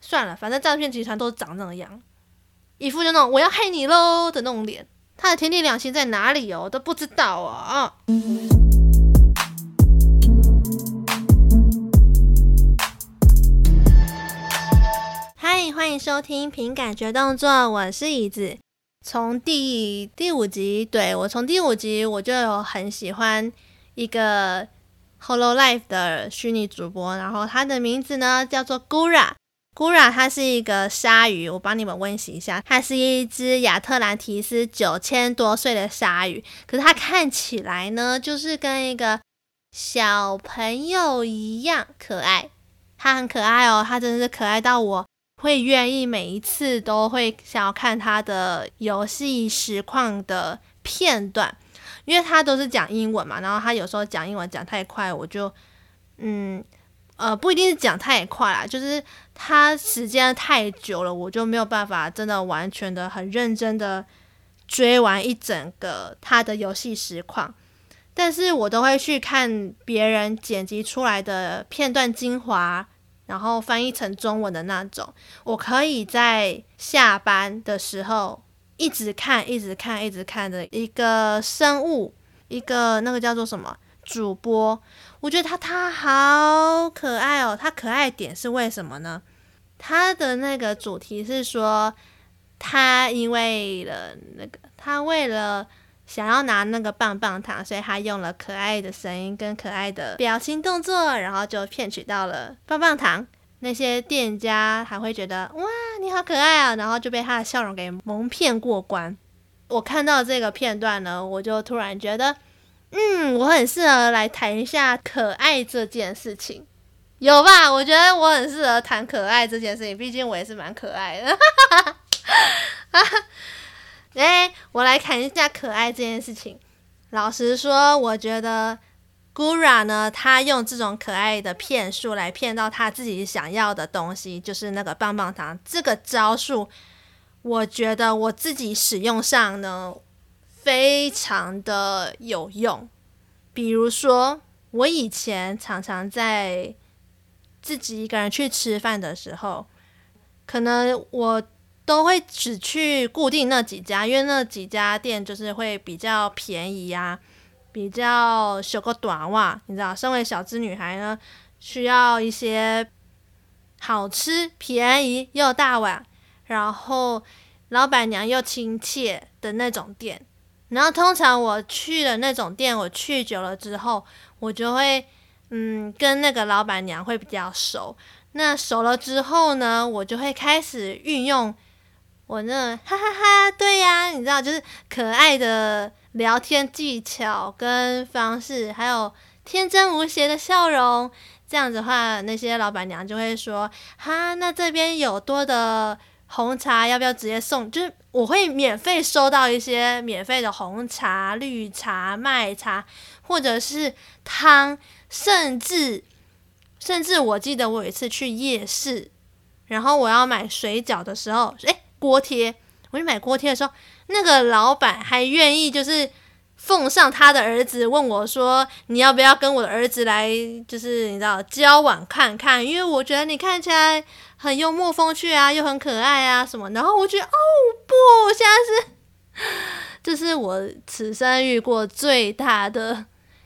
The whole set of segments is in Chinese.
算了，反正诈骗集团都长那样，一副就那种我要害你喽的那种脸。他的天地良心在哪里哦？我都不知道啊！嗨，欢迎收听凭感觉动作，我是椅子。从第第五集，对，我从第五集我就有很喜欢一个 Hololive 的虚拟主播，然后他的名字呢叫做 Gura。Gura 它是一个鲨鱼，我帮你们温习一下，它是一只亚特兰提斯九千多岁的鲨鱼，可是它看起来呢，就是跟一个小朋友一样可爱。它很可爱哦，它真的是可爱到我会愿意每一次都会想要看它的游戏实况的片段，因为它都是讲英文嘛，然后它有时候讲英文讲太快，我就嗯。呃，不一定是讲太快啦，就是它时间太久了，我就没有办法真的完全的很认真的追完一整个它的游戏实况，但是我都会去看别人剪辑出来的片段精华，然后翻译成中文的那种，我可以在下班的时候一直看、一直看、一直看的一个生物，一个那个叫做什么？主播，我觉得他他好可爱哦。他可爱点是为什么呢？他的那个主题是说，他因为了那个，他为了想要拿那个棒棒糖，所以他用了可爱的声音跟可爱的表情动作，然后就骗取到了棒棒糖。那些店家还会觉得哇，你好可爱啊，然后就被他的笑容给蒙骗过关。我看到这个片段呢，我就突然觉得。嗯，我很适合来谈一下可爱这件事情，有吧？我觉得我很适合谈可爱这件事情，毕竟我也是蛮可爱的。哎，我来谈一下可爱这件事情。老实说，我觉得 Gura 呢，他用这种可爱的骗术来骗到他自己想要的东西，就是那个棒棒糖。这个招数，我觉得我自己使用上呢。非常的有用，比如说，我以前常常在自己一个人去吃饭的时候，可能我都会只去固定那几家，因为那几家店就是会比较便宜呀，比较修个短袜，你知道，身为小资女孩呢，需要一些好吃、便宜又大碗，然后老板娘又亲切的那种店。然后通常我去了那种店，我去久了之后，我就会嗯跟那个老板娘会比较熟。那熟了之后呢，我就会开始运用我那哈哈哈，对呀，你知道，就是可爱的聊天技巧跟方式，还有天真无邪的笑容。这样子的话，那些老板娘就会说：哈，那这边有多的。红茶要不要直接送？就是我会免费收到一些免费的红茶、绿茶、麦茶，或者是汤，甚至甚至我记得我有一次去夜市，然后我要买水饺的时候，诶，锅贴，我去买锅贴的时候，那个老板还愿意就是。奉上他的儿子问我说：“你要不要跟我的儿子来，就是你知道交往看看？因为我觉得你看起来很幽默风趣啊，又很可爱啊什么。”然后我觉得哦不，现在是这是我此生遇过最大的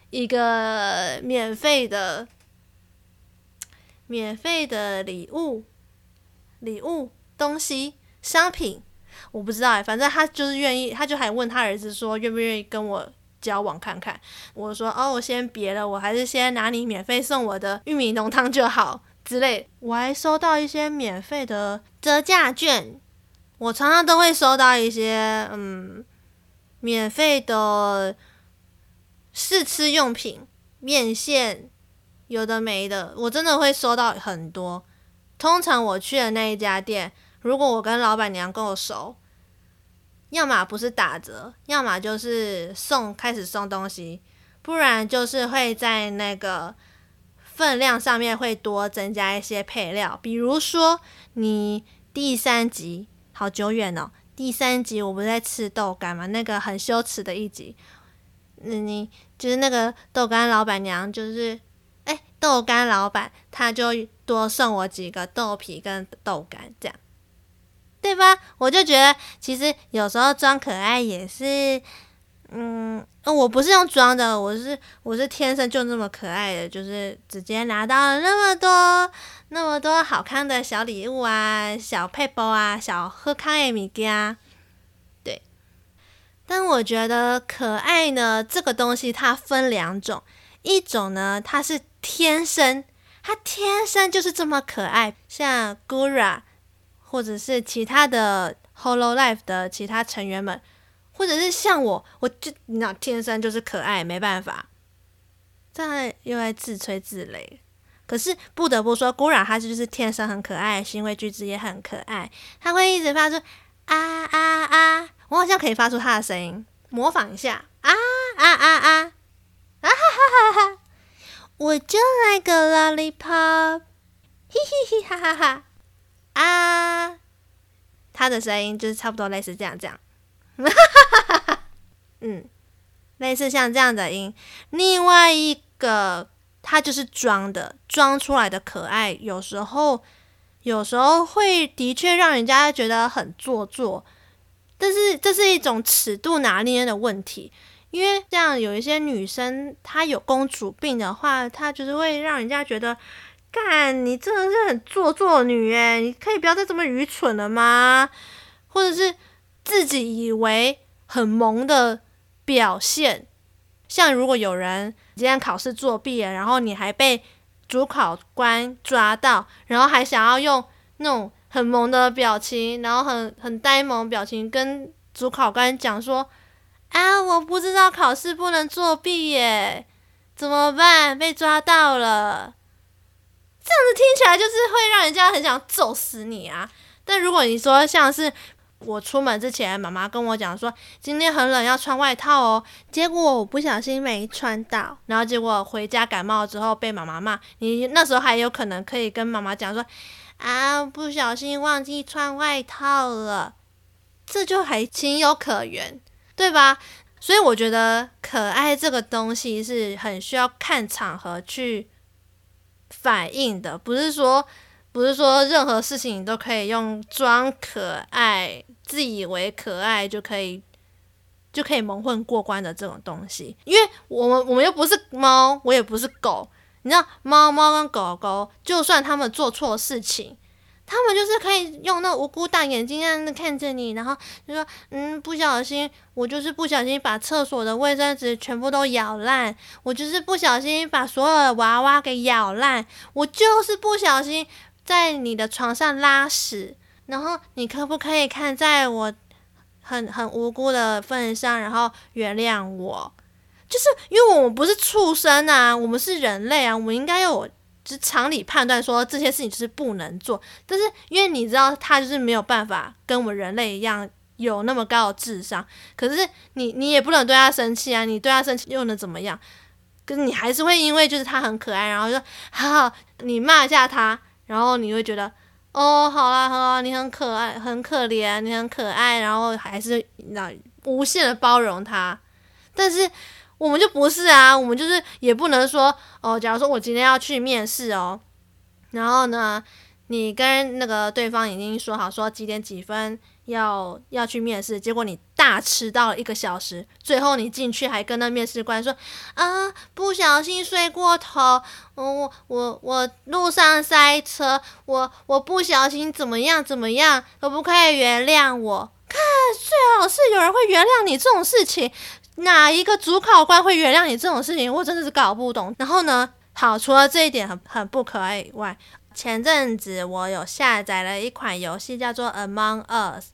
一个免费的免费的礼物礼物东西商品。我不知道哎，反正他就是愿意，他就还问他儿子说愿不愿意跟我交往看看。我说哦，我先别了，我还是先拿你免费送我的玉米浓汤就好之类。我还收到一些免费的折价券，我常常都会收到一些嗯免费的试吃用品、面线，有的没的，我真的会收到很多。通常我去的那一家店。如果我跟老板娘够熟，要么不是打折，要么就是送开始送东西，不然就是会在那个分量上面会多增加一些配料。比如说，你第三集好久远哦，第三集我不是在吃豆干吗？那个很羞耻的一集，那你就是那个豆干老板娘，就是哎豆干老板他就。多送我几个豆皮跟豆干，这样，对吧？我就觉得其实有时候装可爱也是，嗯，我不是用装的，我是我是天生就那么可爱的，就是直接拿到了那么多那么多好看的小礼物啊，小配包啊，小喝康的物件。但我觉得可爱呢，这个东西它分两种，一种呢，它是天生，它天生就是这么可爱，像 Gura 或者是其他的 Hololive 的其他成员们，或者是像我，我就那天生就是可爱，没办法，在又在自吹自擂。可是不得不说，Gura 它就是天生很可爱，行为举止也很可爱，它会一直发出啊啊啊。我好像可以发出他的声音，模仿一下啊啊啊啊啊哈哈哈哈！我就来个 lollipop，嘿嘿嘿哈哈哈啊！他的声音就是差不多类似这样这样，嗯，类似像这样的音。另外一个，他就是装的，装出来的可爱，有时候有时候会的确让人家觉得很做作。但是这是一种尺度拿捏的问题，因为这样有一些女生她有公主病的话，她就是会让人家觉得，干你真的是很做作女诶，你可以不要再这么愚蠢了吗？或者是自己以为很萌的表现，像如果有人今天考试作弊了，然后你还被主考官抓到，然后还想要用那种。很萌的表情，然后很很呆萌表情，跟主考官讲说：“啊，我不知道考试不能作弊耶，怎么办？被抓到了。”这样子听起来就是会让人家很想揍死你啊！但如果你说像是我出门之前，妈妈跟我讲说今天很冷要穿外套哦，结果我不小心没穿到，然后结果回家感冒之后被妈妈骂，你那时候还有可能可以跟妈妈讲说。啊！不小心忘记穿外套了，这就还情有可原，对吧？所以我觉得可爱这个东西是很需要看场合去反应的，不是说不是说任何事情你都可以用装可爱、自以为可爱就可以就可以蒙混过关的这种东西，因为我们我们又不是猫，我也不是狗。你知道猫猫跟狗狗，就算他们做错事情，他们就是可以用那无辜大眼睛样子看着你，然后就说：“嗯，不小心，我就是不小心把厕所的卫生纸全部都咬烂，我就是不小心把所有的娃娃给咬烂，我就是不小心在你的床上拉屎，然后你可不可以看在我很很无辜的份上，然后原谅我？”就是因为我们不是畜生啊，我们是人类啊，我们应该有就常理判断说这些事情就是不能做。但是因为你知道他就是没有办法跟我们人类一样有那么高的智商，可是你你也不能对他生气啊，你对他生气又能怎么样？可是你还是会因为就是他很可爱，然后就说好好，你骂一下他，然后你会觉得哦，好啦好啦，你很可爱，很可怜，你很可爱，然后还是那无限的包容他，但是。我们就不是啊，我们就是也不能说哦。假如说我今天要去面试哦，然后呢，你跟那个对方已经说好说几点几分要要去面试，结果你大迟到了一个小时，最后你进去还跟那面试官说啊，不小心睡过头，我我我路上塞车，我我不小心怎么样怎么样，可不可以原谅我？看，最好是有人会原谅你这种事情。哪一个主考官会原谅你这种事情？我真的是搞不懂。然后呢，好，除了这一点很很不可爱以外，前阵子我有下载了一款游戏，叫做《Among Us》。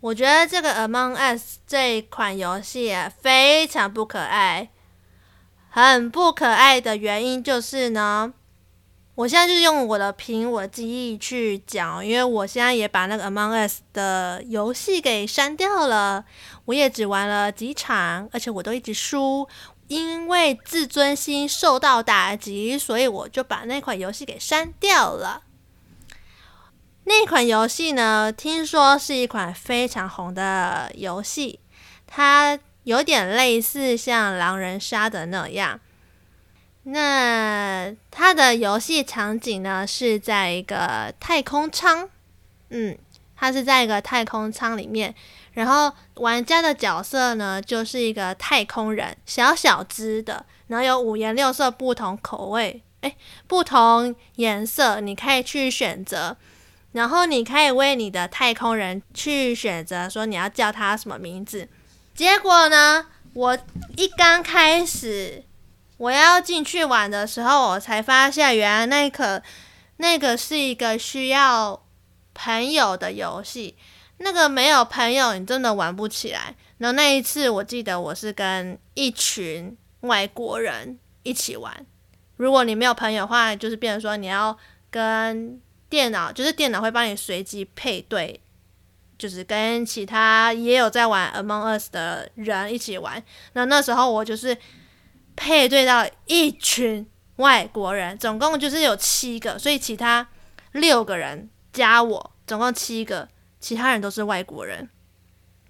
我觉得这个《Among Us》这一款游戏非常不可爱。很不可爱的原因就是呢，我现在就是用我的凭我的记忆去讲，因为我现在也把那个《Among Us》的游戏给删掉了。我也只玩了几场，而且我都一直输，因为自尊心受到打击，所以我就把那款游戏给删掉了。那款游戏呢，听说是一款非常红的游戏，它有点类似像狼人杀的那样。那它的游戏场景呢，是在一个太空舱，嗯，它是在一个太空舱里面，然后玩家的角色呢，就是一个太空人，小小只的，然后有五颜六色、不同口味，诶，不同颜色，你可以去选择，然后你可以为你的太空人去选择说你要叫他什么名字。结果呢，我一刚开始。我要进去玩的时候，我才发现原来那个那个是一个需要朋友的游戏。那个没有朋友，你真的玩不起来。然后那一次，我记得我是跟一群外国人一起玩。如果你没有朋友的话，就是变成说你要跟电脑，就是电脑会帮你随机配对，就是跟其他也有在玩 Among Us 的人一起玩。那那时候我就是。配对到一群外国人，总共就是有七个，所以其他六个人加我，总共七个，其他人都是外国人。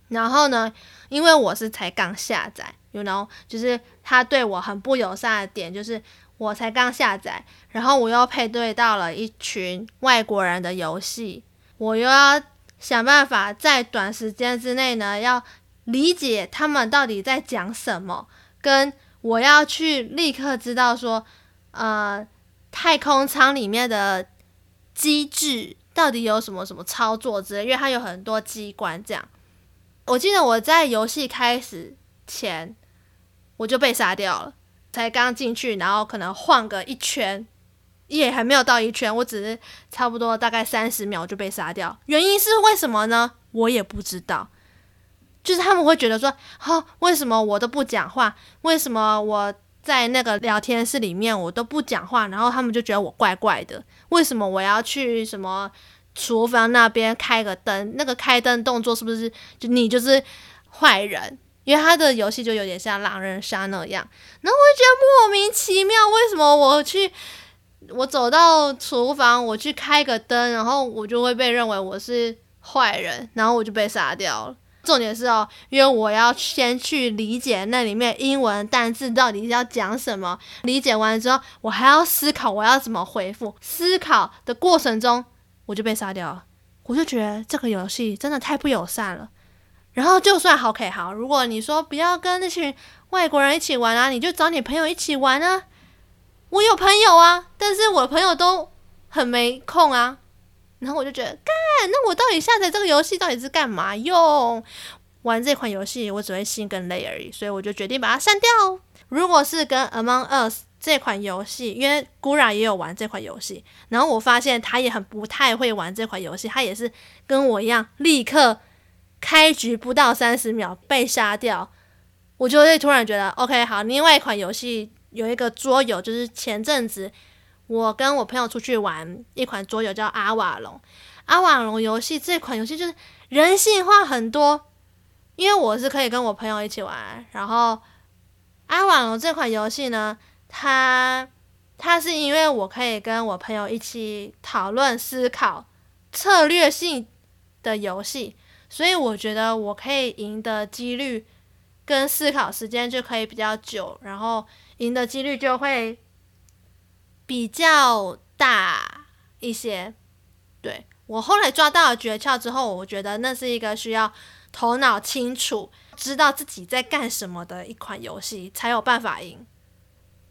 然后呢，因为我是才刚下载，you know，就是他对我很不友善的点，就是我才刚下载，然后我又配对到了一群外国人的游戏，我又要想办法在短时间之内呢，要理解他们到底在讲什么，跟。我要去立刻知道说，呃，太空舱里面的机制到底有什么什么操作之类，因为它有很多机关。这样，我记得我在游戏开始前我就被杀掉了，才刚进去，然后可能晃个一圈，也还没有到一圈，我只是差不多大概三十秒就被杀掉。原因是为什么呢？我也不知道。就是他们会觉得说，哦，为什么我都不讲话？为什么我在那个聊天室里面我都不讲话？然后他们就觉得我怪怪的。为什么我要去什么厨房那边开个灯？那个开灯动作是不是就你就是坏人？因为他的游戏就有点像狼人杀那样。然后我就觉得莫名其妙，为什么我去我走到厨房，我去开个灯，然后我就会被认为我是坏人，然后我就被杀掉了。重点是哦，因为我要先去理解那里面英文单字到底要讲什么。理解完之后，我还要思考我要怎么回复。思考的过程中，我就被杀掉了。我就觉得这个游戏真的太不友善了。然后就算好，可以好，如果你说不要跟那群外国人一起玩啊，你就找你朋友一起玩啊。我有朋友啊，但是我朋友都很没空啊。然后我就觉得，干，那我到底下载这个游戏到底是干嘛用？玩这款游戏我只会心更累而已，所以我就决定把它删掉。如果是跟 Among Us 这款游戏，因为 Gura 也有玩这款游戏，然后我发现他也很不太会玩这款游戏，他也是跟我一样，立刻开局不到三十秒被杀掉。我就会突然觉得，OK，好，另外一款游戏有一个桌游，就是前阵子。我跟我朋友出去玩一款桌游叫阿瓦隆，阿瓦隆游戏这款游戏就是人性化很多，因为我是可以跟我朋友一起玩，然后阿瓦隆这款游戏呢，它它是因为我可以跟我朋友一起讨论思考策略性的游戏，所以我觉得我可以赢的几率跟思考时间就可以比较久，然后赢的几率就会。比较大一些，对，我后来抓到了诀窍之后，我觉得那是一个需要头脑清楚、知道自己在干什么的一款游戏，才有办法赢。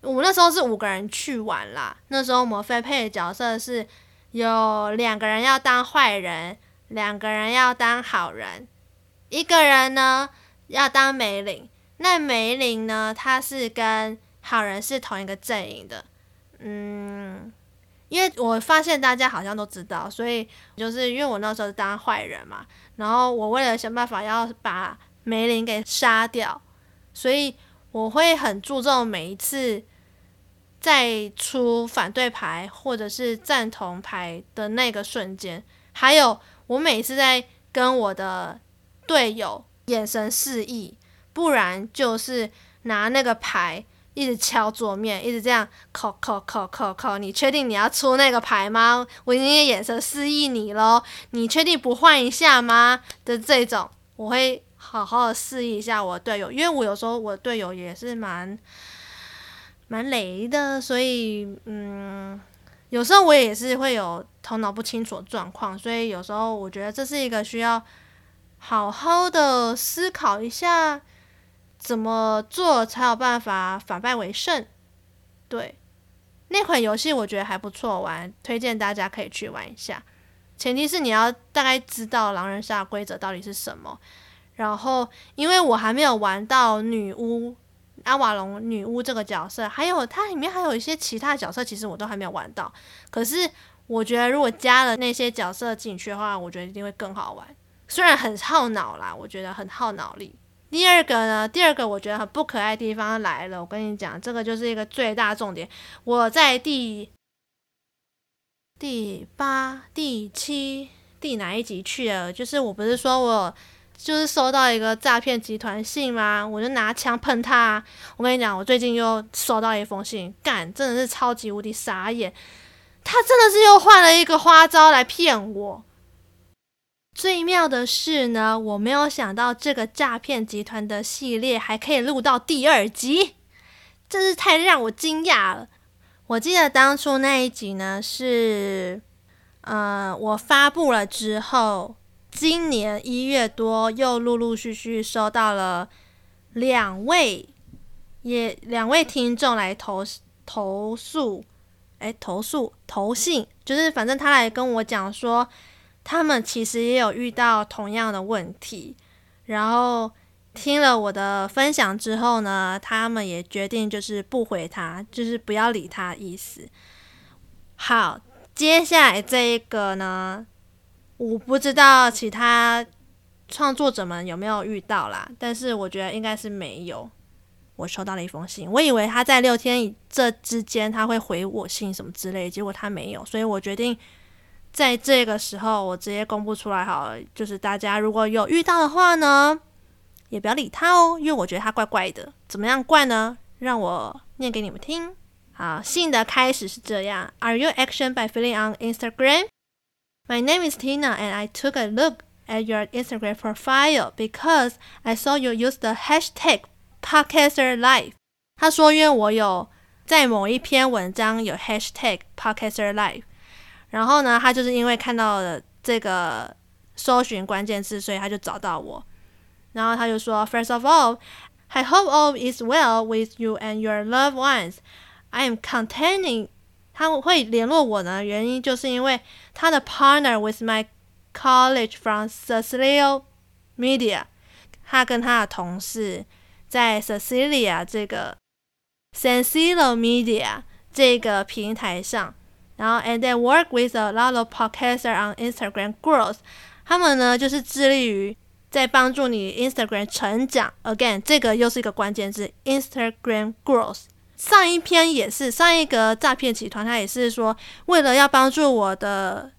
我们那时候是五个人去玩啦，那时候我们分配的角色是有两个人要当坏人，两个人要当好人，一个人呢要当梅林。那梅林呢，他是跟好人是同一个阵营的。嗯，因为我发现大家好像都知道，所以就是因为我那时候当坏人嘛，然后我为了想办法要把梅林给杀掉，所以我会很注重每一次在出反对牌或者是赞同牌的那个瞬间，还有我每次在跟我的队友眼神示意，不然就是拿那个牌。一直敲桌面，一直这样扣扣扣扣扣。你确定你要出那个牌吗？我已经眼神示意你喽。你确定不换一下吗？的这种，我会好好的示意一下我队友，因为我有时候我队友也是蛮蛮雷的，所以嗯，有时候我也是会有头脑不清楚状况，所以有时候我觉得这是一个需要好好的思考一下，怎么做才有办法反败为胜。对，那款游戏我觉得还不错玩，推荐大家可以去玩一下。前提是你要大概知道狼人杀规则到底是什么。然后，因为我还没有玩到女巫阿瓦隆女巫这个角色，还有它里面还有一些其他角色，其实我都还没有玩到。可是我觉得如果加了那些角色进去的话，我觉得一定会更好玩。虽然很耗脑啦，我觉得很耗脑力。第二个呢，第二个我觉得很不可爱的地方来了。我跟你讲，这个就是一个最大重点。我在第第八、第七、第哪一集去了？就是我不是说我。就是收到一个诈骗集团信吗？我就拿枪喷他。我跟你讲，我最近又收到一封信，干，真的是超级无敌傻眼。他真的是又换了一个花招来骗我。最妙的是呢，我没有想到这个诈骗集团的系列还可以录到第二集，真是太让我惊讶了。我记得当初那一集呢，是，呃，我发布了之后。今年一月多，又陆陆续续收到了两位，也两位听众来投投诉，哎，投诉投信，就是反正他来跟我讲说，他们其实也有遇到同样的问题，然后听了我的分享之后呢，他们也决定就是不回他，就是不要理他意思。好，接下来这一个呢？我不知道其他创作者们有没有遇到啦，但是我觉得应该是没有。我收到了一封信，我以为他在六天这之间他会回我信什么之类，结果他没有，所以我决定在这个时候我直接公布出来好了。就是大家如果有遇到的话呢，也不要理他哦，因为我觉得他怪怪的。怎么样怪呢？让我念给你们听。好，信的开始是这样：Are you action by feeling on Instagram? My name is Tina, and I took a look at your Instagram profile because I saw you use the hashtag PodcasterLife。他说，因为我有在某一篇文章有 hashtag PodcasterLife，然后呢，他就是因为看到了这个搜寻关键字，所以他就找到我。然后他就说，First of all, I hope all is well with you and your loved ones. I am containing 他会联络我呢，原因就是因为他的 partner with my college from Cecilia Media，他跟他的同事在 Cecilia 这个 Cecilia Media 这个平台上，然后 and they work with a lot of podcaster on Instagram growth，他们呢就是致力于在帮助你 Instagram 成长。Again，这个又是一个关键字，Instagram growth。上一篇也是上一个诈骗集团，他也是说，为了要帮助我的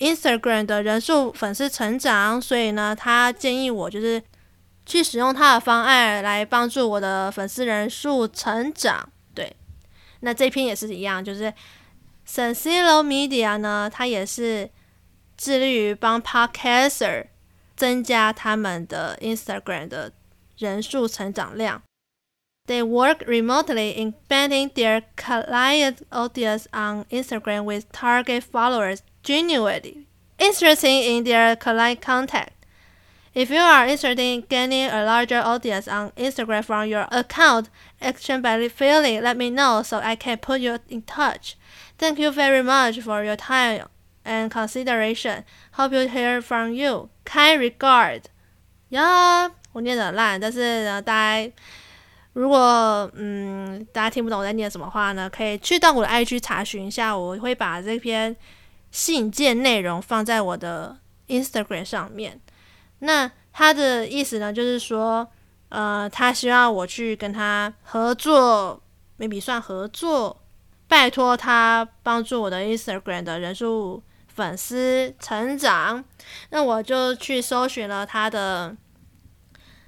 Instagram 的人数粉丝成长，所以呢，他建议我就是去使用他的方案来帮助我的粉丝人数成长。对，那这篇也是一样，就是 Sensilo Media 呢，他也是致力于帮 Podcaster 增加他们的 Instagram 的人数成长量。They work remotely, expanding their client audience on Instagram with target followers genuinely interested in their client content. If you are interested in gaining a larger audience on Instagram from your account, action by feeling, let me know so I can put you in touch. Thank you very much for your time and consideration. Hope you hear from you. Kind regard. 呀，我念得很烂，但是呢，大家。如果嗯大家听不懂我在念什么话呢，可以去到我的 IG 查询一下，我会把这篇信件内容放在我的 Instagram 上面。 那他的意思呢，就是说，呃，他希望我去跟他合作，maybe 算合作，拜托他帮助我的 Instagram 的人数粉丝成长。那我就去搜寻了他的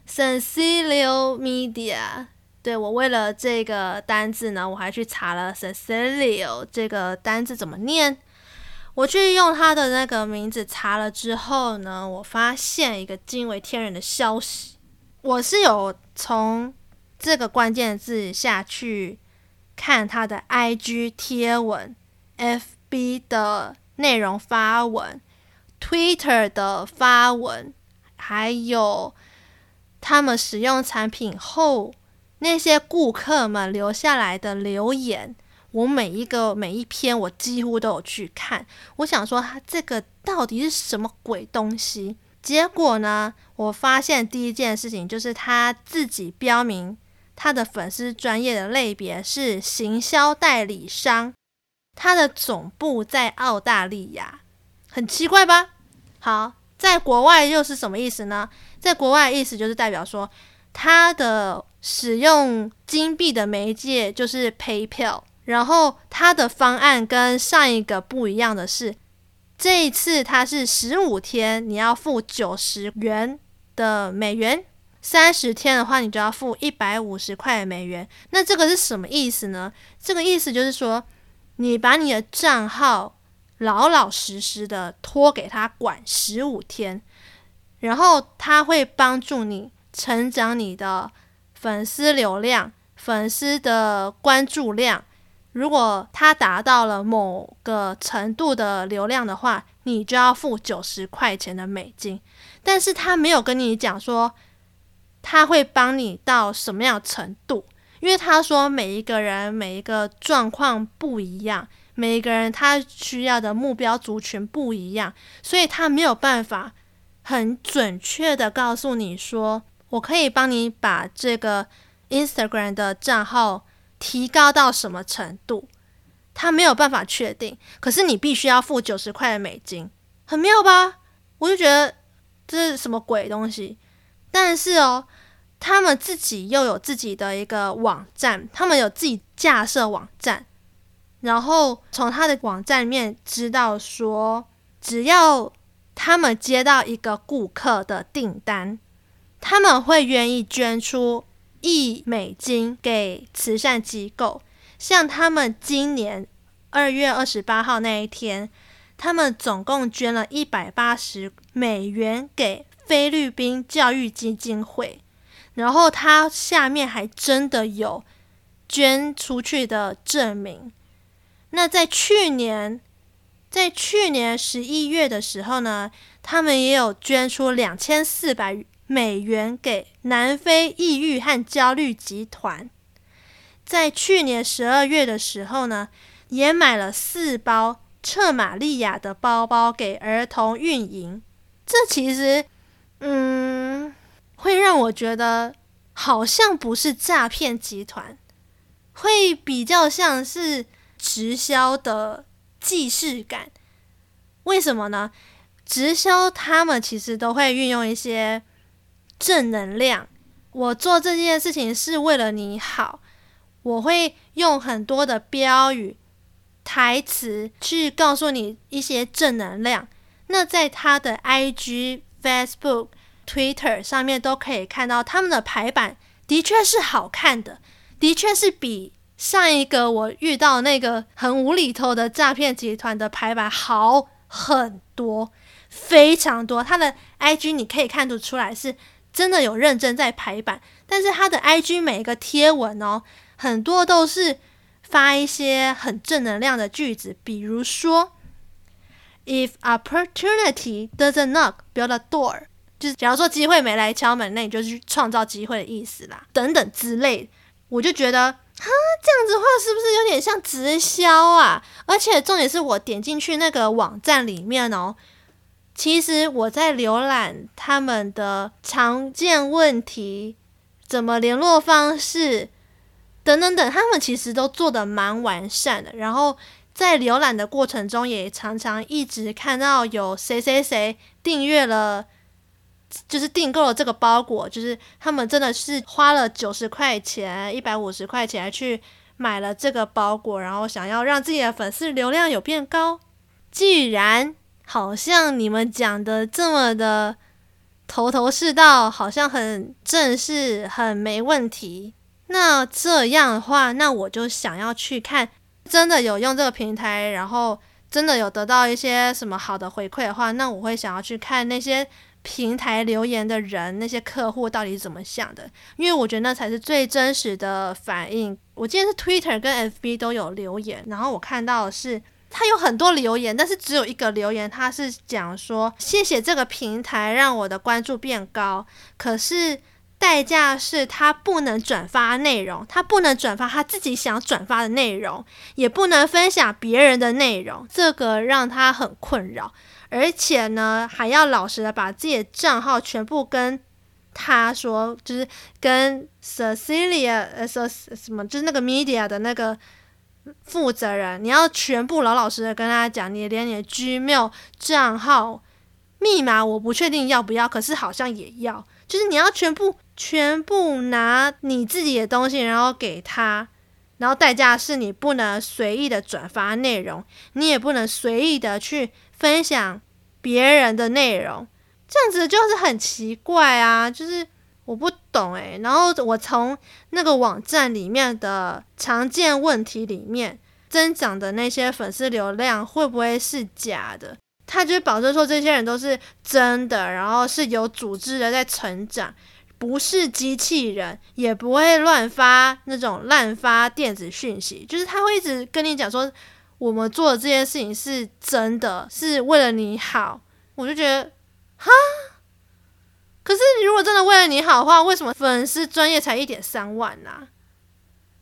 Sensilo Media。对，我为了这个单字呢，我还去查了 Cecilio 这个单字怎么念。我去用他的那个名字查了之后呢，我发现一个惊为天人的消息。我是有从这个关键字下去看他的 IG 贴文、FB 的内容发文、Twitter 的发文，还有他们使用产品后那些顾客们留下来的留言。我每一个每一篇，我几乎都有去看。我想说，他这个到底是什么鬼东西？结果呢，我发现第一件事情就是他自己标明他的粉丝专业的类别是行销代理商，他的总部在澳大利亚，很奇怪吧？好，在国外又是什么意思呢？在国外意思就是代表说，他的使用金币的媒介就是 PayPal。然后他的方案跟上一个不一样的是，这一次他是十五天你要付九十元的美元，三十天的话你就要付一百五十块美元。那这个是什么意思呢？这个意思就是说，你把你的账号老老实实的托给他管十五天，然后他会帮助你成长你的粉丝流量、粉丝的关注量。如果他达到了某个程度的流量的话，你就要付九十块钱的美金。但是他没有跟你讲说他会帮你到什么样程度，因为他说每一个人每一个状况不一样，每一个人他需要的目标族群不一样，所以他没有办法很准确的告诉你说，我可以帮你把这个 Instagram 的账号。提高到什么程度，他没有办法确定。可是你必须要付九十块的美金，很妙吧？我就觉得这是什么鬼东西。但是哦，他们自己又有自己的一个网站，他们有自己架设网站，然后从他的网站里面知道说，只要他们接到一个顾客的订单，他们会愿意捐出。亿美金给慈善机构，像他们今年二月二十八号那一天，他们总共捐了一百八十美元给菲律宾教育基金会，然后他下面还真的有捐出去的证明。那在去年，在去年十一月的时候呢，他们也有捐出两千四百。美元给南非抑郁和焦虑集团，在去年十二月的时候呢，也买了四包彻玛利亚的包包给儿童运营。这其实，嗯，会让我觉得好像不是诈骗集团，会比较像是直销的既视感。为什么呢？直销他们其实都会运用一些。正能量，我做这件事情是为了你好。我会用很多的标语、台词去告诉你一些正能量。那在他的 IG、Facebook、Twitter 上面都可以看到他们的排版，的确是好看的，的确是比上一个我遇到那个很无厘头的诈骗集团的排版好很多，非常多。他的 IG 你可以看得出来是。真的有认真在排版，但是他的 IG 每一个贴文哦，很多都是发一些很正能量的句子，比如说 “If opportunity doesn't knock, build a door”，就是假如说机会没来敲门，那你就去创造机会的意思啦，等等之类。我就觉得哈，这样子的话是不是有点像直销啊？而且重点是我点进去那个网站里面哦。其实我在浏览他们的常见问题、怎么联络方式等等等，他们其实都做得蛮完善的。然后在浏览的过程中，也常常一直看到有谁谁谁订阅了，就是订购了这个包裹，就是他们真的是花了九十块钱、一百五十块钱去买了这个包裹，然后想要让自己的粉丝流量有变高。既然好像你们讲的这么的头头是道，好像很正式，很没问题。那这样的话，那我就想要去看，真的有用这个平台，然后真的有得到一些什么好的回馈的话，那我会想要去看那些平台留言的人，那些客户到底怎么想的，因为我觉得那才是最真实的反应。我今天是 Twitter 跟 FB 都有留言，然后我看到的是他有很多留言，但是只有一个留言，他是讲说谢谢这个平台让我的关注变高，可是。代价是他不能转发内容，他不能转发他自己想转发的内容，也不能分享别人的内容，这个让他很困扰。而且呢，还要老实的把自己的账号全部跟他说，就是跟 Cecilia 呃说什么，就是那个 media 的那个负责人，你要全部老老实实跟他讲，你连你的 Gmail 账号密码我不确定要不要，可是好像也要，就是你要全部。全部拿你自己的东西，然后给他，然后代价是你不能随意的转发内容，你也不能随意的去分享别人的内容，这样子就是很奇怪啊，就是我不懂诶。然后我从那个网站里面的常见问题里面增长的那些粉丝流量会不会是假的？他就保证说这些人都是真的，然后是有组织的在成长。不是机器人，也不会乱发那种滥发电子讯息，就是他会一直跟你讲说，我们做的这件事情是真的，是为了你好。我就觉得，哈，可是如果真的为了你好的话，为什么粉丝专业才一点三万呢？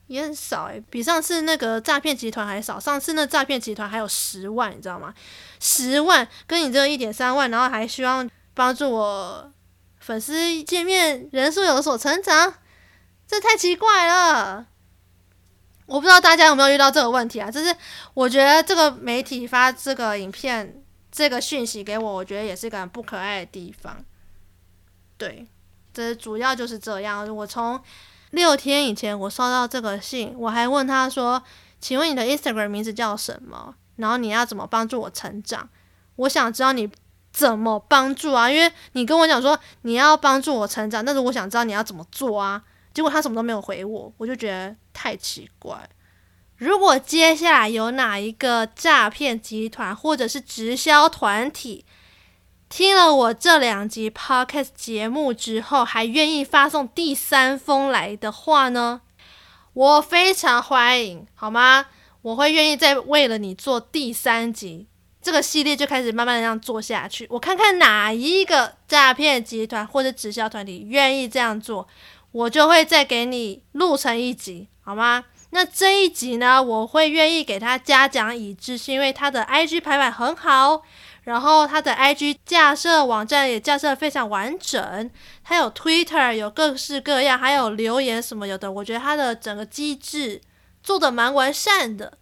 也很少诶，比上次那个诈骗集团还少。上次那诈骗集团还有十万，你知道吗？十万跟你这一点三万，然后还希望帮助我。粉丝见面人数有所成长，这太奇怪了。我不知道大家有没有遇到这个问题啊？就是我觉得这个媒体发这个影片、这个讯息给我，我觉得也是一个很不可爱的地方。对，这主要就是这样。我从六天以前我收到这个信，我还问他说：“请问你的 Instagram 名字叫什么？然后你要怎么帮助我成长？我想知道你。”怎么帮助啊？因为你跟我讲说你要帮助我成长，但是我想知道你要怎么做啊？结果他什么都没有回我，我就觉得太奇怪。如果接下来有哪一个诈骗集团或者是直销团体听了我这两集 podcast 节目之后，还愿意发送第三封来的话呢，我非常欢迎，好吗？我会愿意再为了你做第三集。这个系列就开始慢慢的这样做下去，我看看哪一个诈骗集团或者直销团体愿意这样做，我就会再给你录成一集，好吗？那这一集呢，我会愿意给他嘉奖已知，是因为他的 IG 排版很好，然后他的 IG 架设网站也架设得非常完整，他有 Twitter 有各式各样，还有留言什么有的，我觉得他的整个机制做得蛮完善的。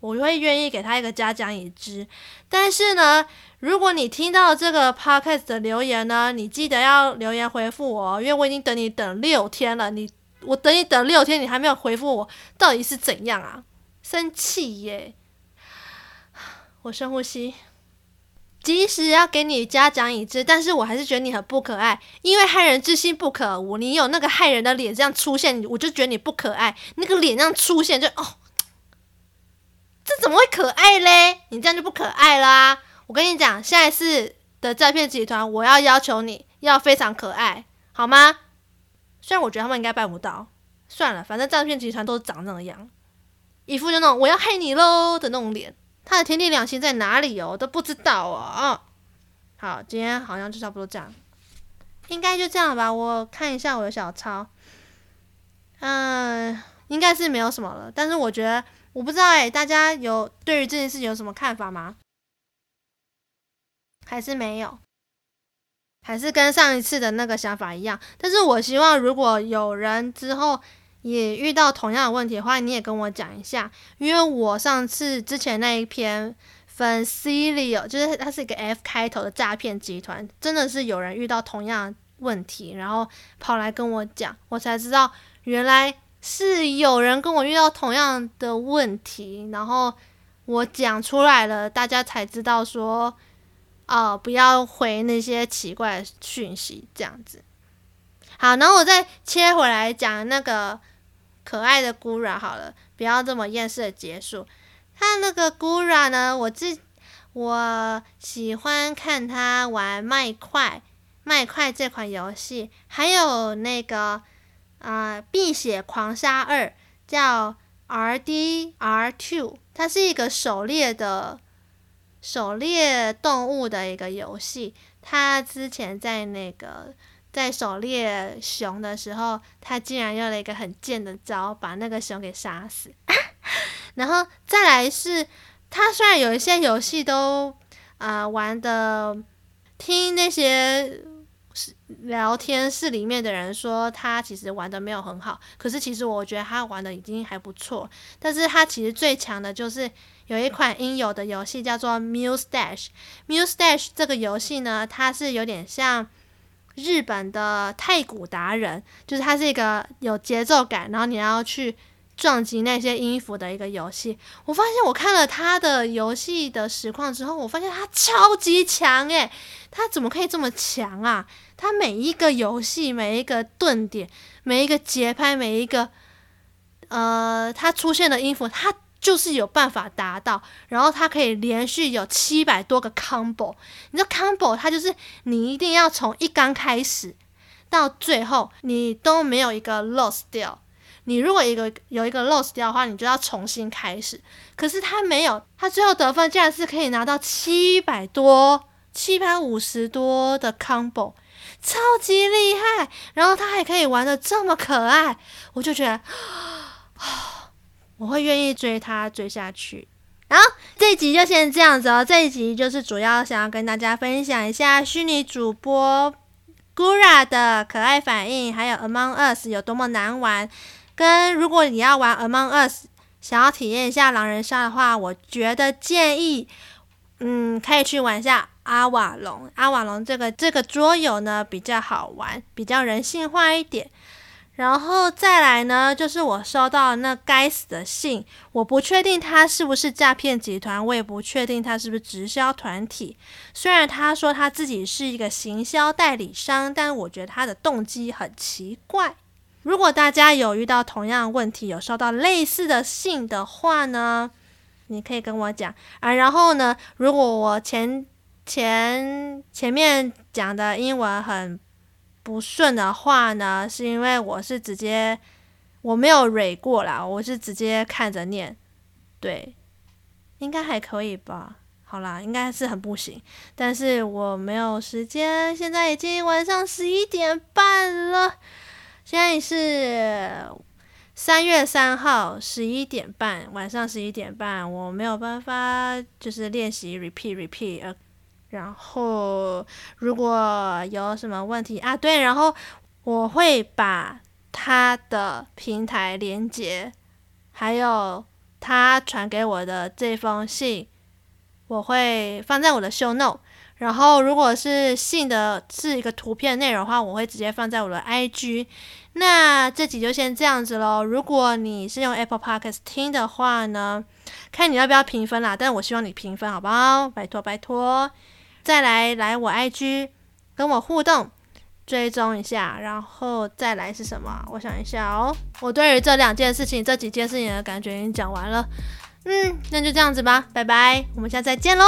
我会愿意给他一个嘉奖已知，但是呢，如果你听到这个 podcast 的留言呢，你记得要留言回复我，因为我已经等你等六天了，你我等你等六天，你还没有回复我，到底是怎样啊？生气耶！我深呼吸，即使要给你嘉奖已知，但是我还是觉得你很不可爱，因为害人之心不可无，你有那个害人的脸这样出现，我就觉得你不可爱，那个脸这样出现就哦。这怎么会可爱嘞？你这样就不可爱啦！我跟你讲，下一次的诈骗集团，我要要求你要非常可爱，好吗？虽然我觉得他们应该办不到，算了，反正诈骗集团都是长那样，一副就那种我要害你喽的那种脸。他的天地良心在哪里哦？我都不知道哦！好，今天好像就差不多这样，应该就这样吧。我看一下我的小抄，嗯，应该是没有什么了。但是我觉得。我不知道哎、大家有对于这件事情有什么看法吗？还是没有？还是跟上一次的那个想法一样？但是我希望如果有人之后也遇到同样的问题的话，你也跟我讲一下，因为我上次之前那一篇 Fancilio 就是它是一个 F 开头的诈骗集团，真的是有人遇到同样的问题，然后跑来跟我讲，我才知道原来。是有人跟我遇到同样的问题，然后我讲出来了，大家才知道说，哦，不要回那些奇怪讯息，这样子。好，然后我再切回来讲那个可爱的 Gura 好了，不要这么厌世的结束。他那个 Gura 呢，我自我喜欢看他玩麦块麦块这款游戏，还有那个啊、呃《碧血狂杀二》叫 RDR Two，它是一个狩猎的狩猎动物的一个游戏。他之前在那个。在狩猎熊的时候，他竟然用了一个很贱的招，把那个熊给杀死。然后再来是，他虽然有一些游戏都啊、玩的，听那些聊天室里面的人说，他其实玩的没有很好。可是其实我觉得他玩的已经还不错。但是他其实最强的就是有一款应有的游戏叫做 Muse Dash。Muse Dash 这个游戏呢，它是有点像。日本的太鼓达人，就是它是一个有节奏感，然后你要去撞击那些音符的一个游戏。我发现我看了他的游戏的实况之后，我发现他超级强诶，他怎么可以这么强啊？他每一个游戏，每一个顿点，每一个节拍，每一个呃，他出现的音符，他。就是有办法达到，然后它可以连续有七百多个 combo。你知道 combo 它就是你一定要从一刚开始到最后，你都没有一个 lost 掉。你如果一个有一个 lost 掉的话，你就要重新开始。可是它没有，它最后得分竟然是可以拿到七百多、七百五十多的 combo，超级厉害。然后他还可以玩的这么可爱，我就觉得。我会愿意追他追下去。然后这一集就先这样子哦。这一集就是主要想要跟大家分享一下虚拟主播 Gura 的可爱反应，还有 Among Us 有多么难玩。跟如果你要玩 Among Us，想要体验一下狼人杀的话，我觉得建议，嗯，可以去玩一下阿瓦隆。阿瓦隆这个这个桌游呢比较好玩，比较人性化一点。然后再来呢，就是我收到那该死的信，我不确定他是不是诈骗集团，我也不确定他是不是直销团体。虽然他说他自己是一个行销代理商，但我觉得他的动机很奇怪。如果大家有遇到同样问题，有收到类似的信的话呢，你可以跟我讲啊。然后呢，如果我前前前面讲的英文很不顺的话呢，是因为我是直接我没有蕊过啦，我是直接看着念，对，应该还可以吧？好啦，应该是很不行，但是我没有时间，现在已经晚上十一点半了，现在是三月三号十一点半，晚上十一点半，我没有办法就是练习 repeat repeat。然后，如果有什么问题啊，对，然后我会把他的平台连接，还有他传给我的这封信，我会放在我的 show note。然后，如果是信的是一个图片内容的话，我会直接放在我的 IG。那这集就先这样子喽。如果你是用 Apple Podcast 听的话呢，看你要不要评分啦。但我希望你评分，好不好？拜托，拜托。再来来我 IG 跟我互动，追踪一下，然后再来是什么？我想一下哦。我对于这两件事情、这几件事情的感觉已经讲完了。嗯，那就这样子吧，拜拜，我们下次再见喽。